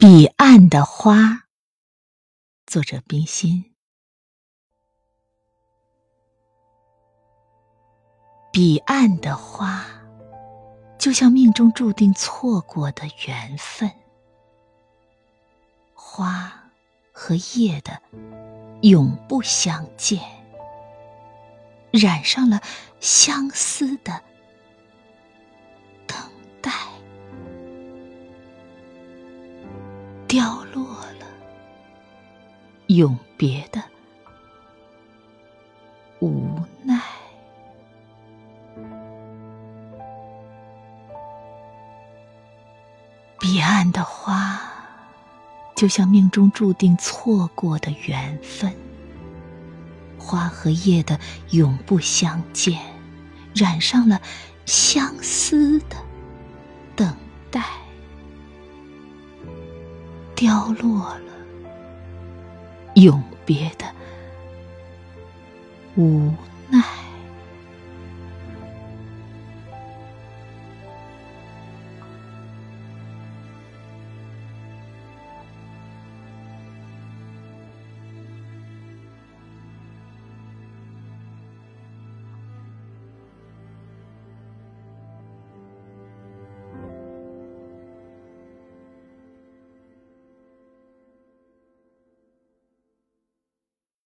彼岸的花，作者冰心。彼岸的花，就像命中注定错过的缘分。花和叶的永不相见，染上了相思的。掉落了，永别的无奈。彼岸的花，就像命中注定错过的缘分。花和叶的永不相见，染上了相思的凋落了，永别的无奈。